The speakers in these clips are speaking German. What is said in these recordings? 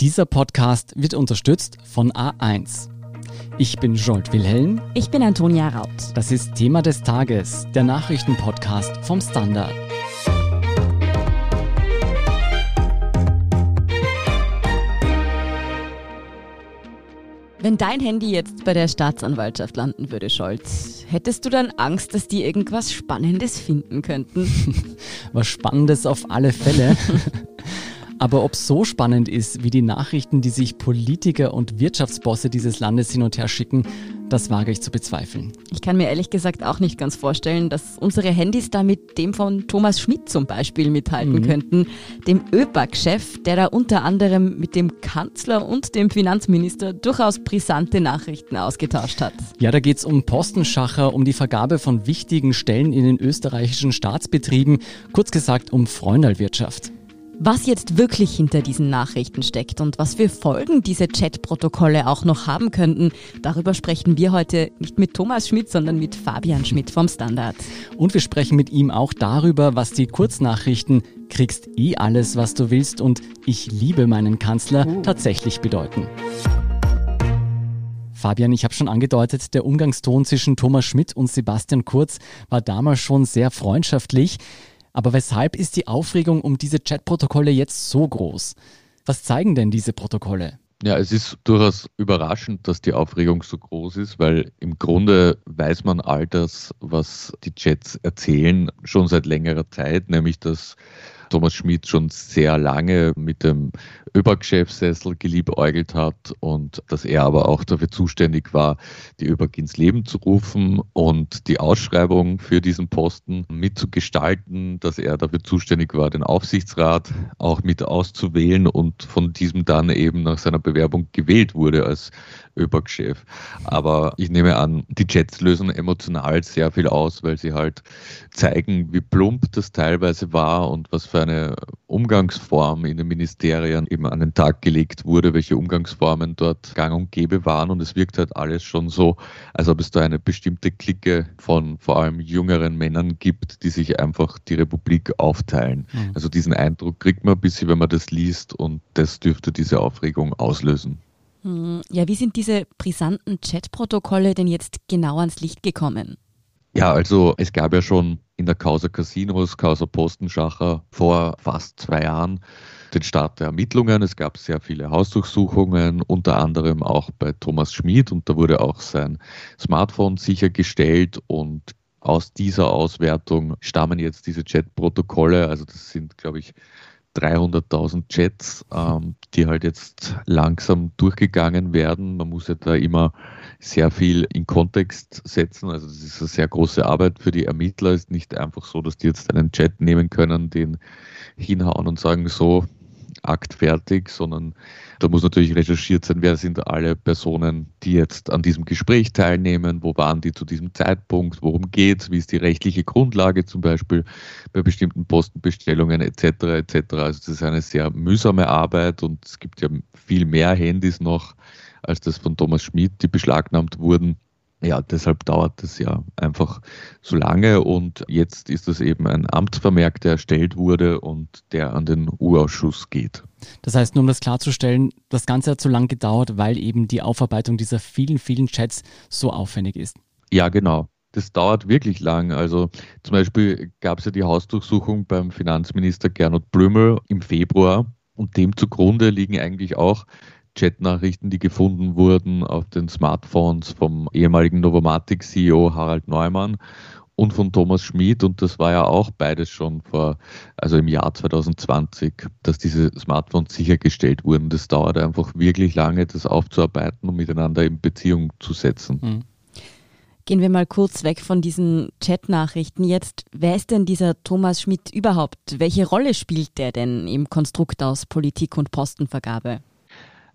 Dieser Podcast wird unterstützt von A1. Ich bin Jolt Wilhelm. Ich bin Antonia Raut. Das ist Thema des Tages, der Nachrichtenpodcast vom Standard. Wenn dein Handy jetzt bei der Staatsanwaltschaft landen würde, Scholz, hättest du dann Angst, dass die irgendwas Spannendes finden könnten? Was Spannendes auf alle Fälle. Aber ob es so spannend ist, wie die Nachrichten, die sich Politiker und Wirtschaftsbosse dieses Landes hin und her schicken, das wage ich zu bezweifeln. Ich kann mir ehrlich gesagt auch nicht ganz vorstellen, dass unsere Handys da mit dem von Thomas Schmidt zum Beispiel mithalten mhm. könnten, dem ÖPAC-Chef, der da unter anderem mit dem Kanzler und dem Finanzminister durchaus brisante Nachrichten ausgetauscht hat. Ja, da geht es um Postenschacher, um die Vergabe von wichtigen Stellen in den österreichischen Staatsbetrieben, kurz gesagt um Freundalwirtschaft. Was jetzt wirklich hinter diesen Nachrichten steckt und was für Folgen diese Chatprotokolle auch noch haben könnten, darüber sprechen wir heute nicht mit Thomas Schmidt, sondern mit Fabian Schmidt vom Standard. Und wir sprechen mit ihm auch darüber, was die Kurznachrichten kriegst eh alles, was du willst und ich liebe meinen Kanzler uh. tatsächlich bedeuten. Fabian, ich habe schon angedeutet, der Umgangston zwischen Thomas Schmidt und Sebastian Kurz war damals schon sehr freundschaftlich. Aber weshalb ist die Aufregung um diese Chatprotokolle jetzt so groß? Was zeigen denn diese Protokolle? Ja, es ist durchaus überraschend, dass die Aufregung so groß ist, weil im Grunde weiß man all das, was die Chats erzählen, schon seit längerer Zeit, nämlich dass Thomas Schmidt schon sehr lange mit dem ÖBAG-Chefsessel geliebäugelt hat und dass er aber auch dafür zuständig war, die ÖBAG ins Leben zu rufen und die Ausschreibung für diesen Posten mitzugestalten, dass er dafür zuständig war, den Aufsichtsrat auch mit auszuwählen und von diesem dann eben nach seiner Bewerbung gewählt wurde als ÖBAG-Chef. Aber ich nehme an, die Chats lösen emotional sehr viel aus, weil sie halt zeigen, wie plump das teilweise war und was für eine Umgangsform in den Ministerien eben an den Tag gelegt wurde, welche Umgangsformen dort gang und gäbe waren. Und es wirkt halt alles schon so, als ob es da eine bestimmte Clique von vor allem jüngeren Männern gibt, die sich einfach die Republik aufteilen. Mhm. Also diesen Eindruck kriegt man ein bisschen, wenn man das liest und das dürfte diese Aufregung auslösen. Hm, ja, wie sind diese brisanten Chatprotokolle denn jetzt genau ans Licht gekommen? Ja, also es gab ja schon in der Causa Casinos, Causa Postenschacher vor fast zwei Jahren den Start der Ermittlungen. Es gab sehr viele Hausdurchsuchungen, unter anderem auch bei Thomas Schmid und da wurde auch sein Smartphone sichergestellt und aus dieser Auswertung stammen jetzt diese Chatprotokolle. Also das sind, glaube ich, 300.000 Chats, ähm, die halt jetzt langsam durchgegangen werden. Man muss ja da immer sehr viel in Kontext setzen. Also das ist eine sehr große Arbeit für die Ermittler. Es ist nicht einfach so, dass die jetzt einen Chat nehmen können, den hinhauen und sagen, so, Akt fertig, sondern da muss natürlich recherchiert sein, wer sind alle Personen, die jetzt an diesem Gespräch teilnehmen, wo waren die zu diesem Zeitpunkt, worum geht es, wie ist die rechtliche Grundlage zum Beispiel bei bestimmten Postenbestellungen etc. etc. Also das ist eine sehr mühsame Arbeit und es gibt ja viel mehr Handys noch als das von Thomas Schmidt, die beschlagnahmt wurden ja, deshalb dauert es ja einfach so lange und jetzt ist es eben ein Amtsvermerk, der erstellt wurde und der an den U-Ausschuss geht. Das heißt, nur um das klarzustellen, das Ganze hat so lange gedauert, weil eben die Aufarbeitung dieser vielen, vielen Chats so aufwendig ist. Ja, genau. Das dauert wirklich lang. Also zum Beispiel gab es ja die Hausdurchsuchung beim Finanzminister Gernot Blümel im Februar und dem zugrunde liegen eigentlich auch Chatnachrichten, die gefunden wurden auf den Smartphones vom ehemaligen Novomatic-CEO Harald Neumann und von Thomas Schmid. Und das war ja auch beides schon vor, also im Jahr 2020, dass diese Smartphones sichergestellt wurden. Das dauert einfach wirklich lange, das aufzuarbeiten und miteinander in Beziehung zu setzen. Mhm. Gehen wir mal kurz weg von diesen Chatnachrichten jetzt. Wer ist denn dieser Thomas Schmidt überhaupt? Welche Rolle spielt der denn im Konstrukt aus Politik und Postenvergabe?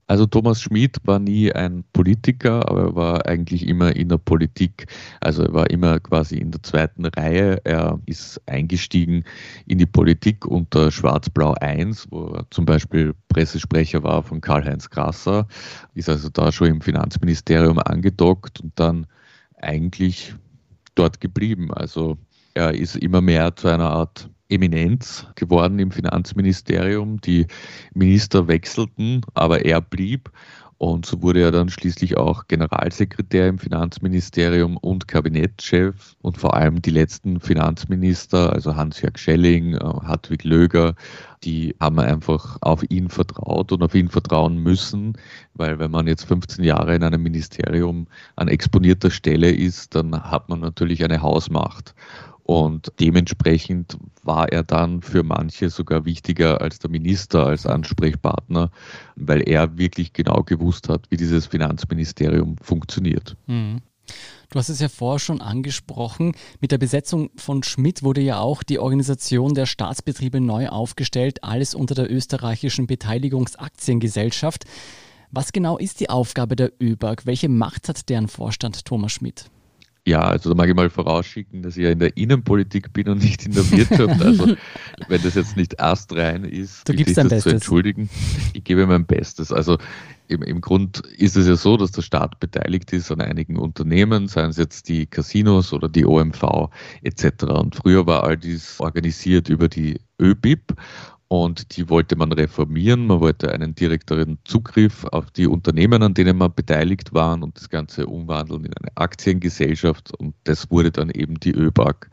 Also Thomas Schmid war nie ein Politiker, aber er war eigentlich immer in der Politik. Also er war immer quasi in der zweiten Reihe. Er ist eingestiegen in die Politik unter Schwarz-Blau 1, wo er zum Beispiel Pressesprecher war von Karl-Heinz Grasser, ist also da schon im Finanzministerium angedockt und dann eigentlich dort geblieben. Also er ist immer mehr zu einer Art Eminenz geworden im Finanzministerium. Die Minister wechselten, aber er blieb. Und so wurde er dann schließlich auch Generalsekretär im Finanzministerium und Kabinettschef. Und vor allem die letzten Finanzminister, also Hans-Jörg Schelling, äh, Hartwig Löger, die haben einfach auf ihn vertraut und auf ihn vertrauen müssen, weil wenn man jetzt 15 Jahre in einem Ministerium an exponierter Stelle ist, dann hat man natürlich eine Hausmacht. Und dementsprechend war er dann für manche sogar wichtiger als der Minister als Ansprechpartner, weil er wirklich genau gewusst hat, wie dieses Finanzministerium funktioniert. Mhm. Du hast es ja vorher schon angesprochen. Mit der Besetzung von Schmidt wurde ja auch die Organisation der Staatsbetriebe neu aufgestellt, alles unter der österreichischen Beteiligungsaktiengesellschaft. Was genau ist die Aufgabe der ÖBAG? Welche Macht hat deren Vorstand Thomas Schmidt? Ja, also da mag ich mal vorausschicken, dass ich ja in der Innenpolitik bin und nicht in der Wirtschaft. Also wenn das jetzt nicht astrein ist, du gibst dein Bestes. zu entschuldigen. Ich gebe mein Bestes. Also im, im Grund ist es ja so, dass der Staat beteiligt ist an einigen Unternehmen, seien es jetzt die Casinos oder die OMV etc. Und früher war all dies organisiert über die ÖBIP und die wollte man reformieren. Man wollte einen direkteren Zugriff auf die Unternehmen, an denen man beteiligt war und das Ganze umwandeln in eine Aktiengesellschaft. Und das wurde dann eben die ÖBAG.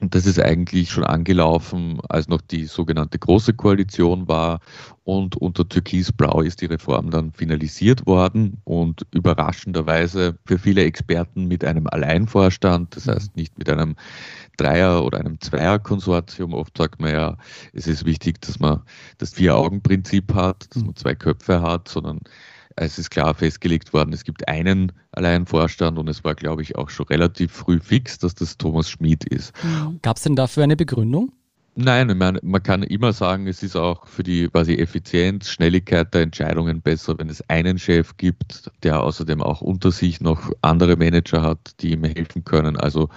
Und das ist eigentlich schon angelaufen, als noch die sogenannte Große Koalition war. Und unter Türkis-Blau ist die Reform dann finalisiert worden und überraschenderweise für viele Experten mit einem Alleinvorstand, das heißt nicht mit einem Dreier- oder einem Zweier-Konsortium. Oft sagt man ja, es ist wichtig, dass man das Vier-Augen-Prinzip hat, dass man zwei Köpfe hat, sondern es ist klar festgelegt worden, es gibt einen Alleinvorstand und es war, glaube ich, auch schon relativ früh fix, dass das Thomas Schmid ist. Gab es denn dafür eine Begründung? Nein, man, man kann immer sagen, es ist auch für die quasi Effizienz, Schnelligkeit der Entscheidungen besser, wenn es einen Chef gibt, der außerdem auch unter sich noch andere Manager hat, die ihm helfen können. Also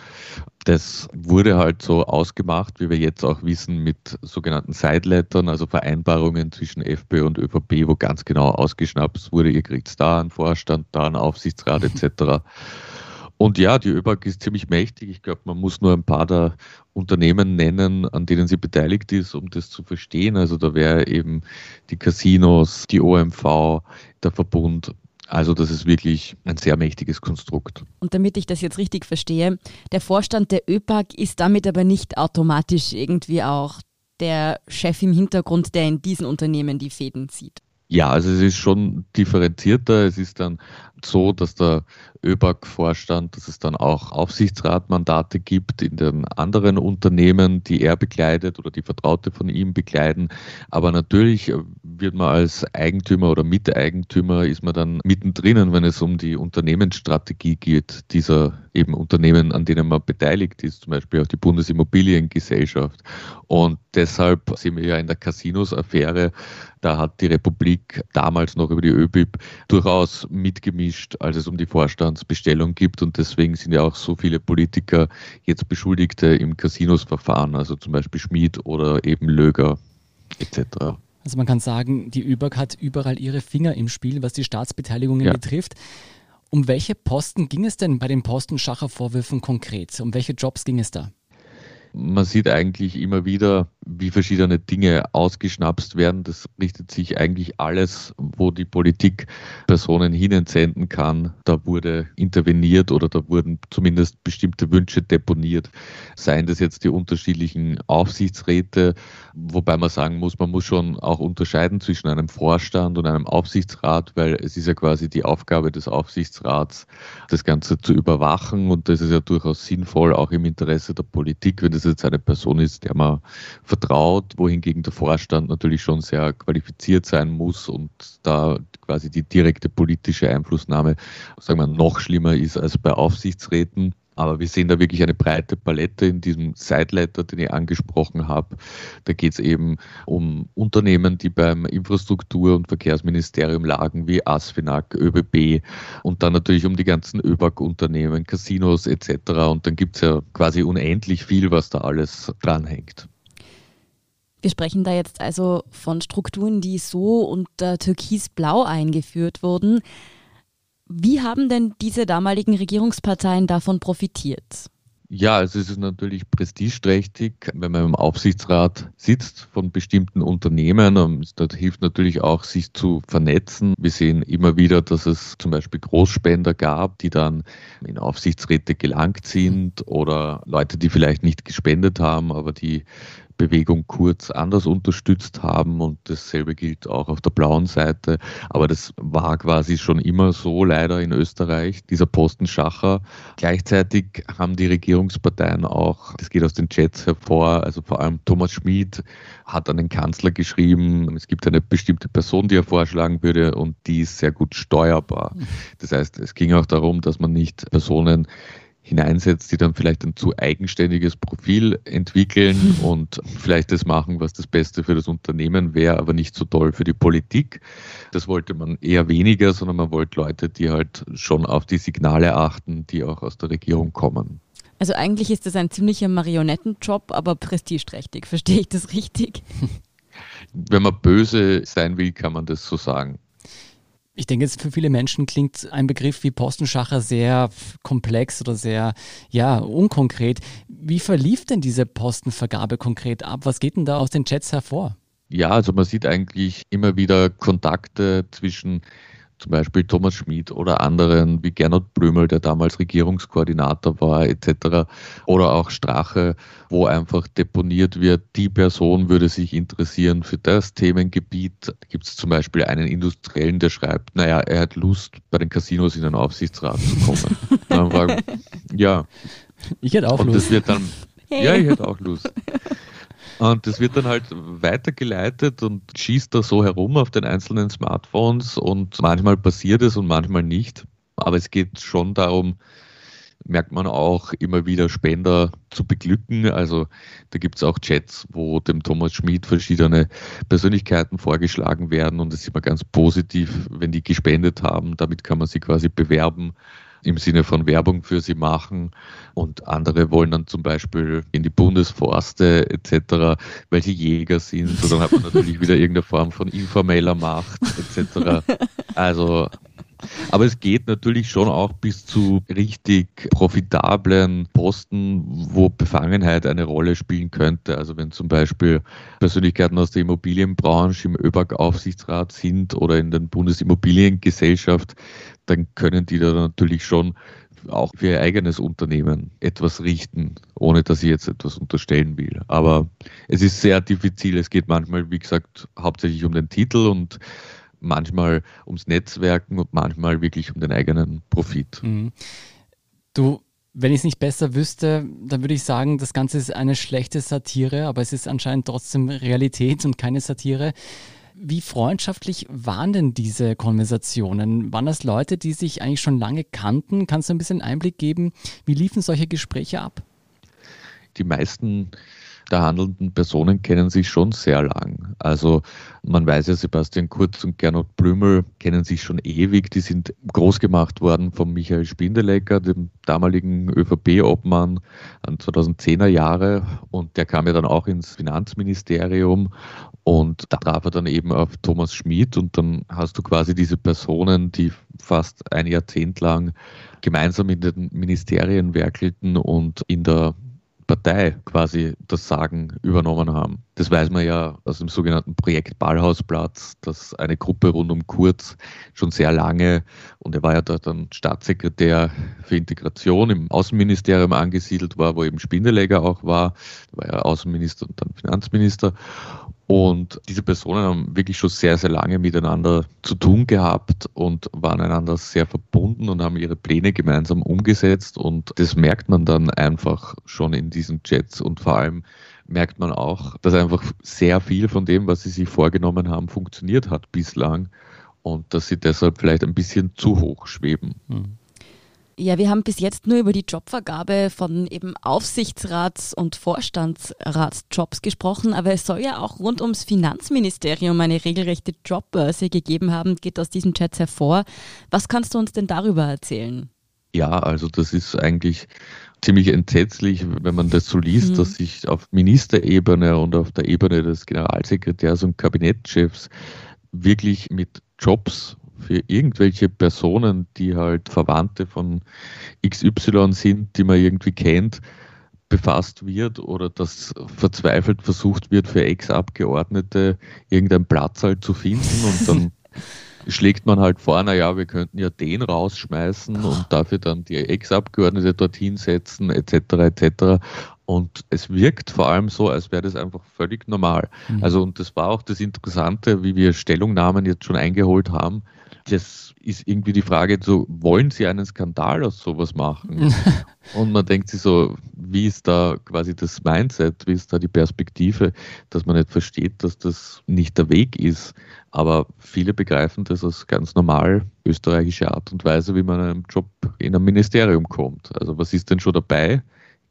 das wurde halt so ausgemacht, wie wir jetzt auch wissen, mit sogenannten Sidelettern, also Vereinbarungen zwischen FPÖ und ÖVP, wo ganz genau ausgeschnappt wurde, ihr kriegt da einen Vorstand, da einen Aufsichtsrat etc. Und ja, die ÖBAG ist ziemlich mächtig. Ich glaube, man muss nur ein paar der Unternehmen nennen, an denen sie beteiligt ist, um das zu verstehen. Also da wäre eben die Casinos, die OMV, der Verbund. Also das ist wirklich ein sehr mächtiges Konstrukt. Und damit ich das jetzt richtig verstehe, der Vorstand der ÖPAG ist damit aber nicht automatisch irgendwie auch der Chef im Hintergrund, der in diesen Unternehmen die Fäden zieht. Ja, also es ist schon differenzierter. Es ist dann so, dass der ÖBAG-Vorstand, dass es dann auch Aufsichtsratmandate gibt in den anderen Unternehmen, die er begleitet oder die Vertraute von ihm begleiten. Aber natürlich wird man als Eigentümer oder Miteigentümer ist man dann mittendrin, wenn es um die Unternehmensstrategie geht, dieser eben Unternehmen, an denen man beteiligt ist, zum Beispiel auch die Bundesimmobiliengesellschaft. Und deshalb sind wir ja in der Casinos-Affäre, da hat die Republik damals noch über die ÖBIP durchaus mitgemischt, als es um die Vorstandsbestellung gibt. Und deswegen sind ja auch so viele Politiker jetzt Beschuldigte im Casinos-Verfahren, also zum Beispiel Schmid oder eben Löger etc. Also man kann sagen, die ÖBAG hat überall ihre Finger im Spiel, was die Staatsbeteiligungen ja. betrifft. Um welche Posten ging es denn bei den Postenschacher-Vorwürfen konkret? Um welche Jobs ging es da? Man sieht eigentlich immer wieder, wie verschiedene Dinge ausgeschnapst werden. Das richtet sich eigentlich alles, wo die Politik Personen hinentsenden kann. Da wurde interveniert oder da wurden zumindest bestimmte Wünsche deponiert. Seien das jetzt die unterschiedlichen Aufsichtsräte, wobei man sagen muss, man muss schon auch unterscheiden zwischen einem Vorstand und einem Aufsichtsrat, weil es ist ja quasi die Aufgabe des Aufsichtsrats, das Ganze zu überwachen und das ist ja durchaus sinnvoll, auch im Interesse der Politik, wenn das jetzt eine Person ist, der man vertraut, wohingegen der Vorstand natürlich schon sehr qualifiziert sein muss und da quasi die direkte politische Einflussnahme, sagen wir, noch schlimmer ist als bei Aufsichtsräten. Aber wir sehen da wirklich eine breite Palette in diesem Sideletter, den ich angesprochen habe. Da geht es eben um Unternehmen, die beim Infrastruktur- und Verkehrsministerium lagen, wie Asfinag, ÖBB und dann natürlich um die ganzen ÖBAG-Unternehmen, Casinos etc. Und dann gibt es ja quasi unendlich viel, was da alles dranhängt. Wir sprechen da jetzt also von Strukturen, die so unter Türkis-Blau eingeführt wurden. Wie haben denn diese damaligen Regierungsparteien davon profitiert? Ja, also es ist natürlich prestigeträchtig, wenn man im Aufsichtsrat sitzt von bestimmten Unternehmen. Das hilft natürlich auch, sich zu vernetzen. Wir sehen immer wieder, dass es zum Beispiel Großspender gab, die dann in Aufsichtsräte gelangt sind oder Leute, die vielleicht nicht gespendet haben, aber die Bewegung Kurz anders unterstützt haben und dasselbe gilt auch auf der blauen Seite. Aber das war quasi schon immer so leider in Österreich, dieser Postenschacher. Gleichzeitig haben die Regierungsparteien auch, das geht aus den Chats hervor, also vor allem Thomas Schmid hat an den Kanzler geschrieben, es gibt eine bestimmte Person, die er vorschlagen würde und die ist sehr gut steuerbar. Das heißt, es ging auch darum, dass man nicht Personen hineinsetzt, die dann vielleicht ein zu eigenständiges Profil entwickeln und vielleicht das machen, was das Beste für das Unternehmen wäre, aber nicht so toll für die Politik. Das wollte man eher weniger, sondern man wollte Leute, die halt schon auf die Signale achten, die auch aus der Regierung kommen. Also eigentlich ist das ein ziemlicher Marionettenjob, aber prestigeträchtig. Verstehe ich das richtig? Wenn man böse sein will, kann man das so sagen. Ich denke, jetzt für viele Menschen klingt ein Begriff wie Postenschacher sehr komplex oder sehr, ja, unkonkret. Wie verlief denn diese Postenvergabe konkret ab? Was geht denn da aus den Chats hervor? Ja, also man sieht eigentlich immer wieder Kontakte zwischen zum Beispiel Thomas Schmid oder anderen wie Gernot Blümel, der damals Regierungskoordinator war, etc. Oder auch Strache, wo einfach deponiert wird, die Person würde sich interessieren für das Themengebiet. Da gibt es zum Beispiel einen Industriellen, der schreibt, naja, er hat Lust, bei den Casinos in den Aufsichtsrat zu kommen. dann fragen, ja. Ich hätte auch Und Lust. Das wird dann, hey. Ja, ich hätte auch Lust. Und das wird dann halt weitergeleitet und schießt da so herum auf den einzelnen Smartphones und manchmal passiert es und manchmal nicht. Aber es geht schon darum, merkt man auch immer wieder Spender zu beglücken. Also da gibt es auch Chats, wo dem Thomas Schmid verschiedene Persönlichkeiten vorgeschlagen werden und das ist immer ganz positiv, wenn die gespendet haben. Damit kann man sie quasi bewerben im Sinne von Werbung für sie machen und andere wollen dann zum Beispiel in die Bundesforste etc., weil sie Jäger sind. So dann hat man natürlich wieder irgendeine Form von informeller Macht etc. Also aber es geht natürlich schon auch bis zu richtig profitablen Posten, wo Befangenheit eine Rolle spielen könnte. Also wenn zum Beispiel Persönlichkeiten aus der Immobilienbranche im ÖBAG-Aufsichtsrat sind oder in der Bundesimmobiliengesellschaft, dann können die da natürlich schon auch für ihr eigenes Unternehmen etwas richten, ohne dass ich jetzt etwas unterstellen will. Aber es ist sehr diffizil. Es geht manchmal, wie gesagt, hauptsächlich um den Titel und manchmal ums Netzwerken und manchmal wirklich um den eigenen Profit. Mhm. Du, wenn ich es nicht besser wüsste, dann würde ich sagen, das Ganze ist eine schlechte Satire, aber es ist anscheinend trotzdem Realität und keine Satire. Wie freundschaftlich waren denn diese Konversationen? Waren das Leute, die sich eigentlich schon lange kannten? Kannst du ein bisschen Einblick geben? Wie liefen solche Gespräche ab? Die meisten der handelnden Personen kennen sich schon sehr lang. Also man weiß ja, Sebastian Kurz und Gernot Blümel kennen sich schon ewig. Die sind groß gemacht worden von Michael Spindelecker, dem damaligen ÖVP-Obmann an 2010er Jahre. Und der kam ja dann auch ins Finanzministerium und da traf er dann eben auf Thomas Schmid und dann hast du quasi diese Personen, die fast ein Jahrzehnt lang gemeinsam in den Ministerien werkelten und in der Partei quasi das Sagen übernommen haben. Das weiß man ja aus dem sogenannten Projekt Ballhausplatz, dass eine Gruppe rund um Kurz schon sehr lange, und er war ja dort dann Staatssekretär für Integration im Außenministerium angesiedelt war, wo eben Spindelegger auch war, er war ja Außenminister und dann Finanzminister. Und diese Personen haben wirklich schon sehr, sehr lange miteinander zu tun gehabt und waren einander sehr verbunden und haben ihre Pläne gemeinsam umgesetzt. Und das merkt man dann einfach schon in diesen Chats. Und vor allem merkt man auch, dass einfach sehr viel von dem, was sie sich vorgenommen haben, funktioniert hat bislang. Und dass sie deshalb vielleicht ein bisschen zu hoch schweben. Mhm. Ja, wir haben bis jetzt nur über die Jobvergabe von eben Aufsichtsrats- und Vorstandsratsjobs gesprochen, aber es soll ja auch rund ums Finanzministerium eine regelrechte Jobbörse gegeben haben, geht aus diesen Chats hervor. Was kannst du uns denn darüber erzählen? Ja, also das ist eigentlich ziemlich entsetzlich, wenn man das so liest, mhm. dass sich auf Ministerebene und auf der Ebene des Generalsekretärs und Kabinettschefs wirklich mit Jobs für irgendwelche Personen, die halt Verwandte von XY sind, die man irgendwie kennt, befasst wird oder dass verzweifelt versucht wird, für Ex-Abgeordnete irgendeinen Platz halt zu finden und dann schlägt man halt vor, naja, wir könnten ja den rausschmeißen und dafür dann die Ex-Abgeordnete dorthin setzen, etc. etc. Und es wirkt vor allem so, als wäre das einfach völlig normal. Mhm. Also, und das war auch das Interessante, wie wir Stellungnahmen jetzt schon eingeholt haben. Das ist irgendwie die Frage, so, wollen Sie einen Skandal aus sowas machen? und man denkt sich so, wie ist da quasi das Mindset, wie ist da die Perspektive, dass man nicht versteht, dass das nicht der Weg ist. Aber viele begreifen das als ganz normal österreichische Art und Weise, wie man einem Job in einem Ministerium kommt. Also was ist denn schon dabei?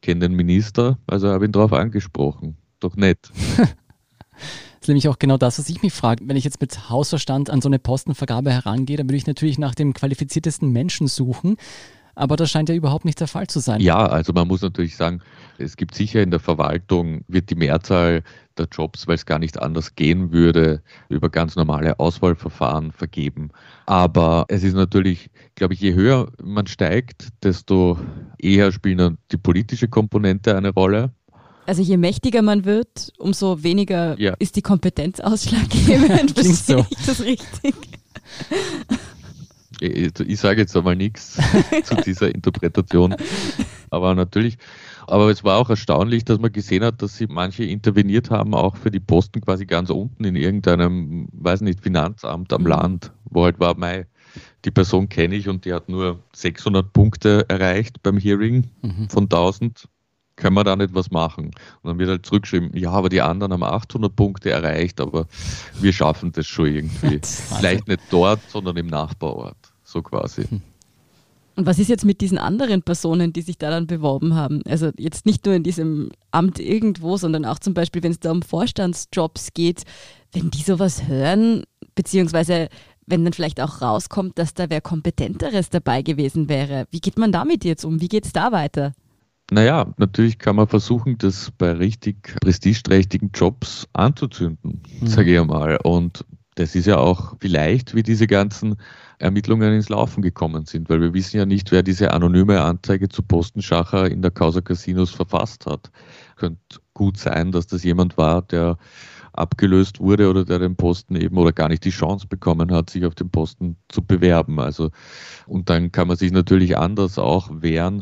kenne den Minister, also habe ihn darauf angesprochen. Doch nett. das ist nämlich auch genau das, was ich mich frage. Wenn ich jetzt mit Hausverstand an so eine Postenvergabe herangehe, dann würde ich natürlich nach dem qualifiziertesten Menschen suchen. Aber das scheint ja überhaupt nicht der Fall zu sein. Ja, also man muss natürlich sagen, es gibt sicher in der Verwaltung, wird die Mehrzahl der Jobs, weil es gar nicht anders gehen würde, über ganz normale Auswahlverfahren vergeben. Aber es ist natürlich, glaube ich, je höher man steigt, desto eher spielt dann die politische Komponente eine Rolle. Also je mächtiger man wird, umso weniger ja. ist die Kompetenz ausschlaggebend. Klingt so. ich das richtig? Ich, ich sage jetzt einmal nichts zu dieser Interpretation. Aber natürlich, aber es war auch erstaunlich, dass man gesehen hat, dass sie manche interveniert haben, auch für die Posten quasi ganz unten in irgendeinem, weiß nicht, Finanzamt am mhm. Land, wo halt war, mei, die Person kenne ich und die hat nur 600 Punkte erreicht beim Hearing mhm. von 1000 können wir da nicht was machen? Und dann wird halt zurückgeschrieben, ja, aber die anderen haben 800 Punkte erreicht, aber wir schaffen das schon irgendwie. Vielleicht nicht dort, sondern im Nachbarort, so quasi. Hm. Und was ist jetzt mit diesen anderen Personen, die sich da dann beworben haben? Also jetzt nicht nur in diesem Amt irgendwo, sondern auch zum Beispiel, wenn es da um Vorstandsjobs geht, wenn die sowas hören, beziehungsweise wenn dann vielleicht auch rauskommt, dass da wer Kompetenteres dabei gewesen wäre. Wie geht man damit jetzt um? Wie geht es da weiter? Naja, natürlich kann man versuchen, das bei richtig prestigeträchtigen Jobs anzuzünden, mhm. sage ich einmal. Und das ist ja auch vielleicht, wie diese ganzen Ermittlungen ins Laufen gekommen sind, weil wir wissen ja nicht, wer diese anonyme Anzeige zu Postenschacher in der Causa Casinos verfasst hat. Könnte gut sein, dass das jemand war, der abgelöst wurde oder der den Posten eben oder gar nicht die Chance bekommen hat, sich auf den Posten zu bewerben. Also, und dann kann man sich natürlich anders auch wehren,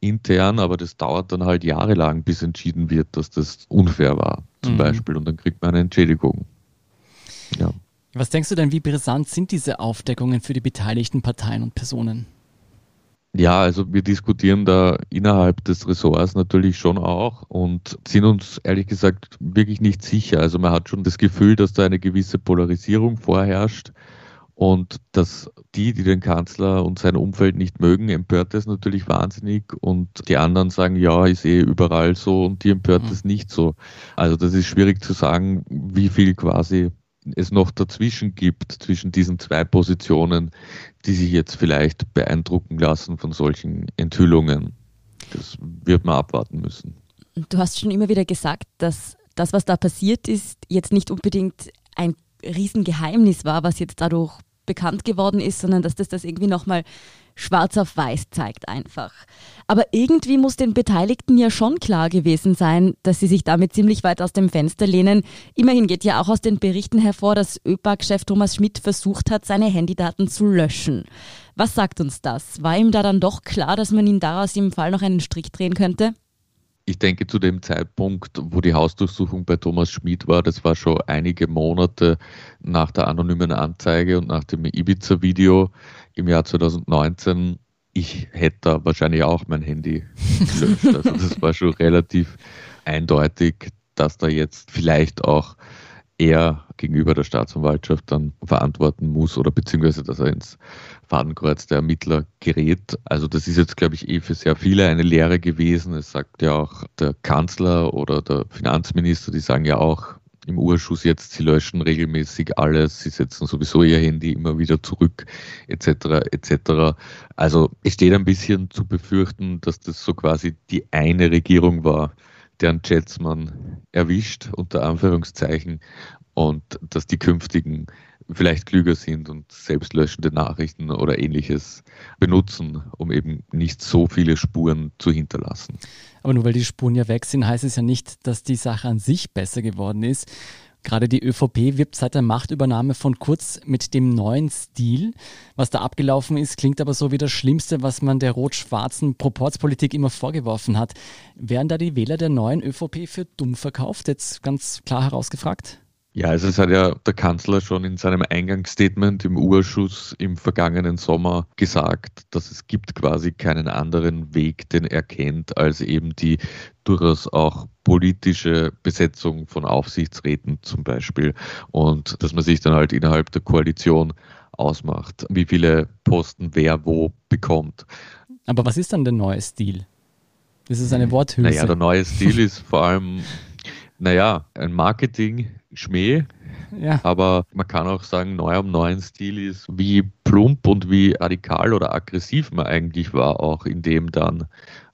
intern, aber das dauert dann halt jahrelang, bis entschieden wird, dass das unfair war, zum mhm. Beispiel. Und dann kriegt man eine Entschädigung. Ja. Was denkst du denn, wie brisant sind diese Aufdeckungen für die beteiligten Parteien und Personen? Ja, also wir diskutieren da innerhalb des Ressorts natürlich schon auch und sind uns ehrlich gesagt wirklich nicht sicher. Also man hat schon das Gefühl, dass da eine gewisse Polarisierung vorherrscht und dass die, die den Kanzler und sein Umfeld nicht mögen, empört es natürlich wahnsinnig. Und die anderen sagen, ja, ich sehe überall so und die empört es mhm. nicht so. Also das ist schwierig zu sagen, wie viel quasi es noch dazwischen gibt, zwischen diesen zwei Positionen, die sich jetzt vielleicht beeindrucken lassen von solchen Enthüllungen. Das wird man abwarten müssen. Du hast schon immer wieder gesagt, dass das, was da passiert ist, jetzt nicht unbedingt ein Riesengeheimnis war, was jetzt dadurch bekannt geworden ist, sondern dass das das irgendwie nochmal schwarz auf weiß zeigt einfach. Aber irgendwie muss den Beteiligten ja schon klar gewesen sein, dass sie sich damit ziemlich weit aus dem Fenster lehnen. Immerhin geht ja auch aus den Berichten hervor, dass ÖPAG-Chef Thomas Schmidt versucht hat, seine Handydaten zu löschen. Was sagt uns das? War ihm da dann doch klar, dass man ihn daraus im Fall noch einen Strick drehen könnte? Ich denke, zu dem Zeitpunkt, wo die Hausdurchsuchung bei Thomas Schmid war, das war schon einige Monate nach der anonymen Anzeige und nach dem Ibiza-Video im Jahr 2019. Ich hätte da wahrscheinlich auch mein Handy gelöscht. Also das war schon relativ eindeutig, dass da jetzt vielleicht auch er gegenüber der Staatsanwaltschaft dann verantworten muss oder beziehungsweise, dass er ins Fadenkreuz der Ermittler gerät. Also das ist jetzt, glaube ich, eh für sehr viele eine Lehre gewesen. Es sagt ja auch der Kanzler oder der Finanzminister, die sagen ja auch im Urschuss jetzt, sie löschen regelmäßig alles, sie setzen sowieso ihr Handy immer wieder zurück, etc. etc. Also es steht ein bisschen zu befürchten, dass das so quasi die eine Regierung war, deren Chats man erwischt, unter Anführungszeichen, und dass die künftigen vielleicht klüger sind und selbstlöschende Nachrichten oder ähnliches benutzen, um eben nicht so viele Spuren zu hinterlassen. Aber nur weil die Spuren ja weg sind, heißt es ja nicht, dass die Sache an sich besser geworden ist. Gerade die ÖVP wirbt seit der Machtübernahme von Kurz mit dem neuen Stil. Was da abgelaufen ist, klingt aber so wie das Schlimmste, was man der rot-schwarzen Proportspolitik immer vorgeworfen hat. Wären da die Wähler der neuen ÖVP für dumm verkauft? Jetzt ganz klar herausgefragt? Ja, also es hat ja der Kanzler schon in seinem Eingangsstatement im Urschuss im vergangenen Sommer gesagt, dass es gibt quasi keinen anderen Weg, den er kennt, als eben die durchaus auch politische Besetzung von Aufsichtsräten zum Beispiel und dass man sich dann halt innerhalb der Koalition ausmacht, wie viele Posten wer wo bekommt. Aber was ist dann der neue Stil? Das ist eine Worthülse. Naja, der neue Stil ist vor allem naja, ein Marketing-Schmäh. Ja. Aber man kann auch sagen, neu am neuen Stil ist, wie plump und wie radikal oder aggressiv man eigentlich war, auch in dem dann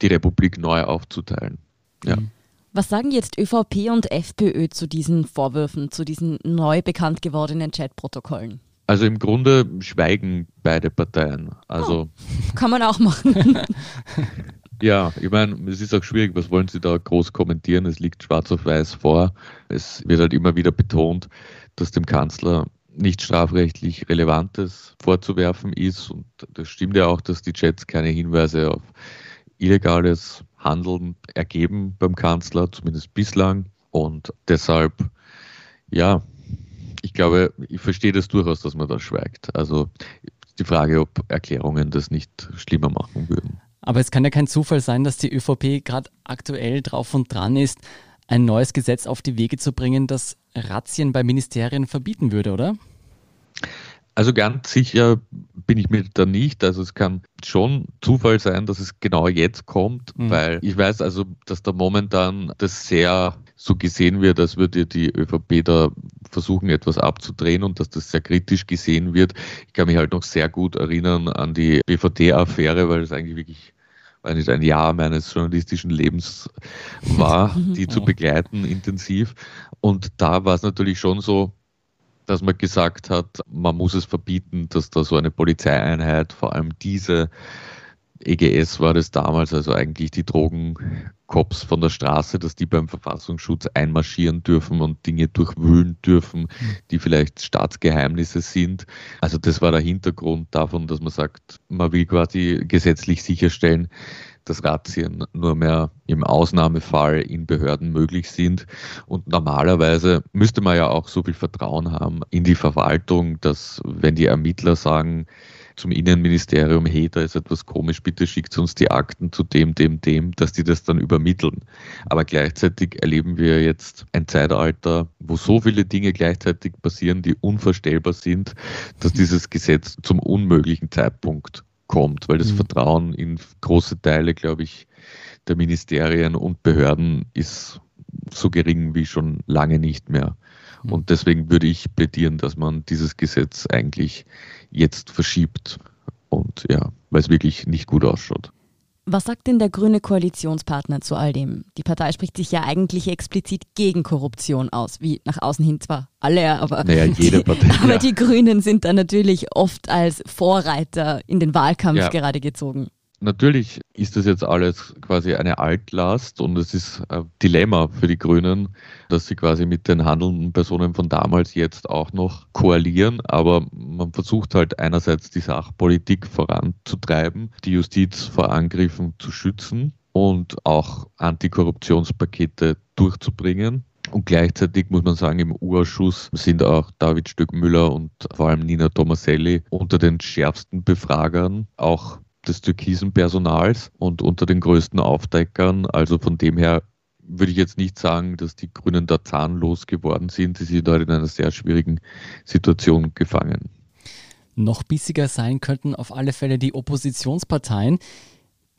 die Republik neu aufzuteilen. Ja. Mhm. Was sagen jetzt ÖVP und FPÖ zu diesen Vorwürfen, zu diesen neu bekannt gewordenen Chatprotokollen? Also im Grunde schweigen beide Parteien. Also oh, kann man auch machen. Ja, ich meine, es ist auch schwierig, was wollen Sie da groß kommentieren? Es liegt schwarz auf weiß vor. Es wird halt immer wieder betont, dass dem Kanzler nichts strafrechtlich Relevantes vorzuwerfen ist. Und das stimmt ja auch, dass die Chats keine Hinweise auf illegales Handeln ergeben beim Kanzler, zumindest bislang. Und deshalb, ja, ich glaube, ich verstehe das durchaus, dass man da schweigt. Also die Frage, ob Erklärungen das nicht schlimmer machen würden. Aber es kann ja kein Zufall sein, dass die ÖVP gerade aktuell drauf und dran ist, ein neues Gesetz auf die Wege zu bringen, das Razzien bei Ministerien verbieten würde, oder? Also ganz sicher bin ich mir da nicht. Also es kann schon Zufall sein, dass es genau jetzt kommt, mhm. weil ich weiß also, dass da momentan das sehr so gesehen wird, als würde die ÖVP da versuchen, etwas abzudrehen und dass das sehr kritisch gesehen wird. Ich kann mich halt noch sehr gut erinnern an die BVD-Affäre, weil es eigentlich wirklich nicht ein Jahr meines journalistischen Lebens war, die zu begleiten intensiv. Und da war es natürlich schon so, dass man gesagt hat, man muss es verbieten, dass da so eine Polizeieinheit, vor allem diese EGS war das damals, also eigentlich die Drogencops von der Straße, dass die beim Verfassungsschutz einmarschieren dürfen und Dinge durchwühlen dürfen, die vielleicht Staatsgeheimnisse sind. Also das war der Hintergrund davon, dass man sagt, man will quasi gesetzlich sicherstellen, dass Razzien nur mehr im Ausnahmefall in Behörden möglich sind. Und normalerweise müsste man ja auch so viel Vertrauen haben in die Verwaltung, dass wenn die Ermittler sagen, zum Innenministerium, hey, da ist etwas komisch, bitte schickt uns die Akten zu dem, dem, dem, dass die das dann übermitteln. Aber gleichzeitig erleben wir jetzt ein Zeitalter, wo so viele Dinge gleichzeitig passieren, die unvorstellbar sind, dass dieses Gesetz zum unmöglichen Zeitpunkt kommt, weil das mhm. Vertrauen in große Teile, glaube ich, der Ministerien und Behörden ist so gering wie schon lange nicht mehr. Mhm. Und deswegen würde ich plädieren, dass man dieses Gesetz eigentlich jetzt verschiebt. Und ja, weil es wirklich nicht gut ausschaut. Was sagt denn der grüne Koalitionspartner zu all dem? Die Partei spricht sich ja eigentlich explizit gegen Korruption aus, wie nach außen hin zwar alle, aber, naja, jede Partei, die, aber ja. die Grünen sind da natürlich oft als Vorreiter in den Wahlkampf ja. gerade gezogen. Natürlich ist das jetzt alles quasi eine Altlast und es ist ein Dilemma für die Grünen, dass sie quasi mit den handelnden Personen von damals jetzt auch noch koalieren. Aber man versucht halt einerseits die Sachpolitik voranzutreiben, die Justiz vor Angriffen zu schützen und auch Antikorruptionspakete durchzubringen. Und gleichzeitig muss man sagen, im U-Ausschuss sind auch David Stöckmüller und vor allem Nina Tomaselli unter den schärfsten Befragern. Auch des türkisen Personals und unter den größten Aufdeckern. Also von dem her würde ich jetzt nicht sagen, dass die Grünen da zahnlos geworden sind. Sie sind dort in einer sehr schwierigen Situation gefangen. Noch bissiger sein könnten auf alle Fälle die Oppositionsparteien.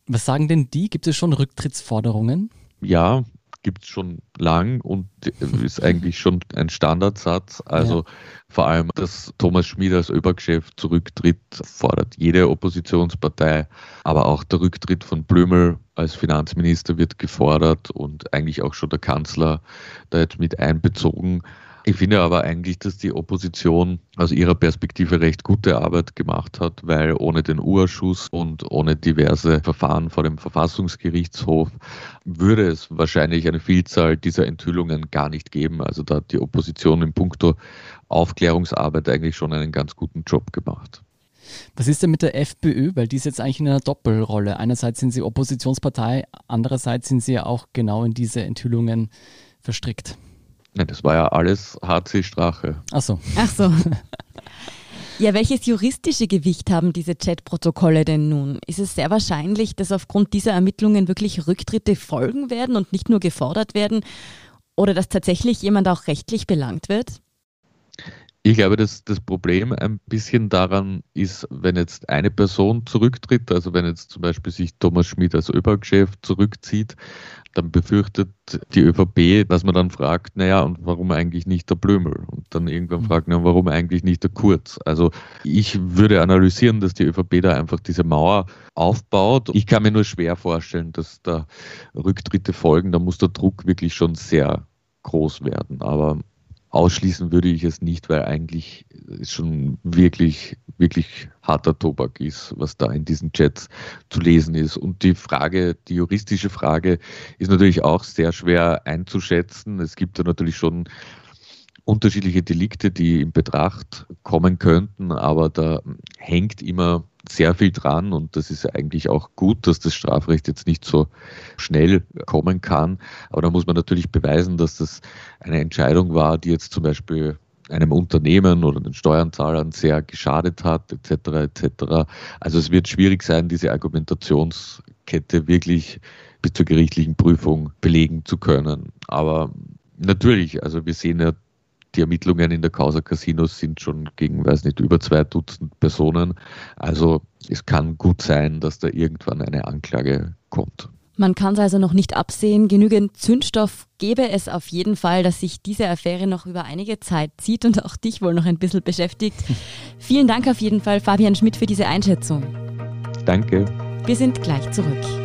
Was sagen denn die? Gibt es schon Rücktrittsforderungen? Ja, gibt es schon lang und ist eigentlich schon ein Standardsatz. Also ja. vor allem, dass Thomas Schmid als ÖBAG-Chef zurücktritt, fordert jede Oppositionspartei. Aber auch der Rücktritt von Blümel als Finanzminister wird gefordert und eigentlich auch schon der Kanzler da jetzt mit einbezogen. Ich finde aber eigentlich, dass die Opposition aus ihrer Perspektive recht gute Arbeit gemacht hat, weil ohne den Urschuss und ohne diverse Verfahren vor dem Verfassungsgerichtshof würde es wahrscheinlich eine Vielzahl dieser Enthüllungen gar nicht geben. Also da hat die Opposition in puncto Aufklärungsarbeit eigentlich schon einen ganz guten Job gemacht. Was ist denn mit der FPÖ? Weil die ist jetzt eigentlich in einer Doppelrolle. Einerseits sind sie Oppositionspartei, andererseits sind sie ja auch genau in diese Enthüllungen verstrickt. Nein, das war ja alles HC Strache. Ach so. Ach so. Ja, welches juristische Gewicht haben diese Chatprotokolle denn nun? Ist es sehr wahrscheinlich, dass aufgrund dieser Ermittlungen wirklich Rücktritte folgen werden und nicht nur gefordert werden? Oder dass tatsächlich jemand auch rechtlich belangt wird? Ich glaube, dass das Problem ein bisschen daran ist, wenn jetzt eine Person zurücktritt, also wenn jetzt zum Beispiel sich Thomas Schmidt als ÖBAG-Chef zurückzieht, dann befürchtet die ÖVP, dass man dann fragt, naja, und warum eigentlich nicht der Blömel? Und dann irgendwann mhm. fragt, na, warum eigentlich nicht der Kurz? Also ich würde analysieren, dass die ÖVP da einfach diese Mauer aufbaut. Ich kann mir nur schwer vorstellen, dass da Rücktritte folgen. Da muss der Druck wirklich schon sehr groß werden. Aber Ausschließen würde ich es nicht, weil eigentlich es schon wirklich, wirklich harter Tobak ist, was da in diesen Chats zu lesen ist. Und die Frage, die juristische Frage ist natürlich auch sehr schwer einzuschätzen. Es gibt da natürlich schon unterschiedliche Delikte, die in Betracht kommen könnten, aber da hängt immer sehr viel dran und das ist eigentlich auch gut, dass das Strafrecht jetzt nicht so schnell kommen kann. Aber da muss man natürlich beweisen, dass das eine Entscheidung war, die jetzt zum Beispiel einem Unternehmen oder den Steuerzahlern sehr geschadet hat, etc. etc. Also es wird schwierig sein, diese Argumentationskette wirklich bis zur gerichtlichen Prüfung belegen zu können. Aber natürlich, also wir sehen ja die Ermittlungen in der Causa Casinos sind schon gegen, weiß nicht, über zwei Dutzend Personen. Also es kann gut sein, dass da irgendwann eine Anklage kommt. Man kann es also noch nicht absehen. Genügend Zündstoff gäbe es auf jeden Fall, dass sich diese Affäre noch über einige Zeit zieht und auch dich wohl noch ein bisschen beschäftigt. Vielen Dank auf jeden Fall, Fabian Schmidt, für diese Einschätzung. Danke. Wir sind gleich zurück.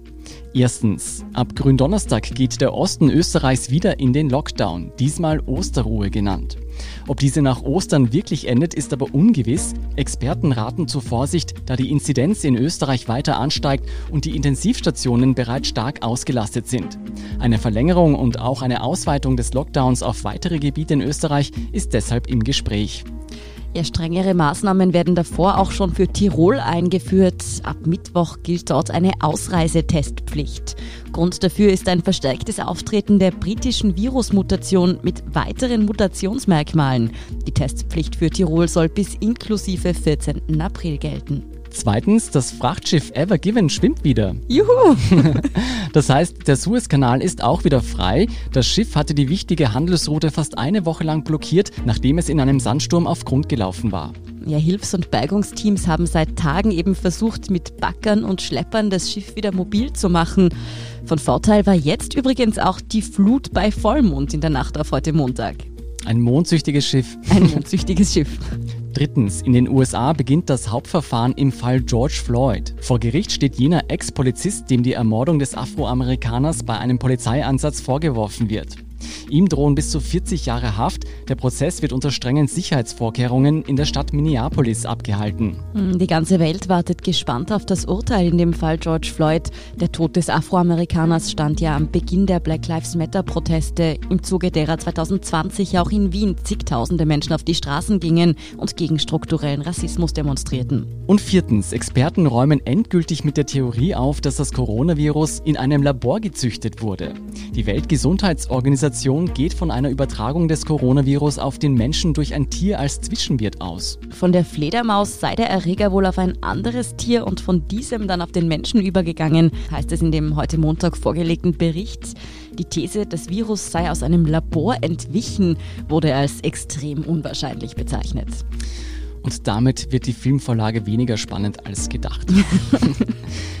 Erstens, ab Gründonnerstag geht der Osten Österreichs wieder in den Lockdown, diesmal Osterruhe genannt. Ob diese nach Ostern wirklich endet, ist aber ungewiss. Experten raten zur Vorsicht, da die Inzidenz in Österreich weiter ansteigt und die Intensivstationen bereits stark ausgelastet sind. Eine Verlängerung und auch eine Ausweitung des Lockdowns auf weitere Gebiete in Österreich ist deshalb im Gespräch. Ja, strengere Maßnahmen werden davor auch schon für Tirol eingeführt. Ab Mittwoch gilt dort eine Ausreisetestpflicht. Grund dafür ist ein verstärktes Auftreten der britischen Virusmutation mit weiteren Mutationsmerkmalen. Die Testpflicht für Tirol soll bis inklusive 14. April gelten. Zweitens, das Frachtschiff Ever Given schwimmt wieder. Juhu! das heißt, der Suezkanal ist auch wieder frei. Das Schiff hatte die wichtige Handelsroute fast eine Woche lang blockiert, nachdem es in einem Sandsturm auf Grund gelaufen war. Ja, Hilfs- und Bergungsteams haben seit Tagen eben versucht, mit Backern und Schleppern das Schiff wieder mobil zu machen. Von Vorteil war jetzt übrigens auch die Flut bei Vollmond in der Nacht auf heute Montag. Ein mondsüchtiges Schiff. Ein mondsüchtiges Schiff. Drittens, in den USA beginnt das Hauptverfahren im Fall George Floyd. Vor Gericht steht jener Ex-Polizist, dem die Ermordung des Afroamerikaners bei einem Polizeieinsatz vorgeworfen wird. Ihm drohen bis zu 40 Jahre Haft. Der Prozess wird unter strengen Sicherheitsvorkehrungen in der Stadt Minneapolis abgehalten. Hm, die ganze Welt wartet gespannt auf das Urteil in dem Fall George Floyd. Der Tod des Afroamerikaners stand ja am Beginn der Black Lives Matter Proteste, im Zuge derer 2020 auch in Wien zigtausende Menschen auf die Straßen gingen und gegen strukturellen Rassismus demonstrierten. Und viertens, Experten räumen endgültig mit der Theorie auf, dass das Coronavirus in einem Labor gezüchtet wurde. Die Weltgesundheitsorganisation Interpretation geht von einer Übertragung des Coronavirus auf den Menschen durch ein Tier als Zwischenwirt aus. Von der Fledermaus sei der Erreger wohl auf ein anderes Tier und von diesem dann auf den Menschen übergegangen, heißt es in dem heute Montag vorgelegten Bericht. Die These, das Virus sei aus einem Labor entwichen, wurde als extrem unwahrscheinlich bezeichnet. Und damit wird die Filmvorlage weniger spannend als gedacht.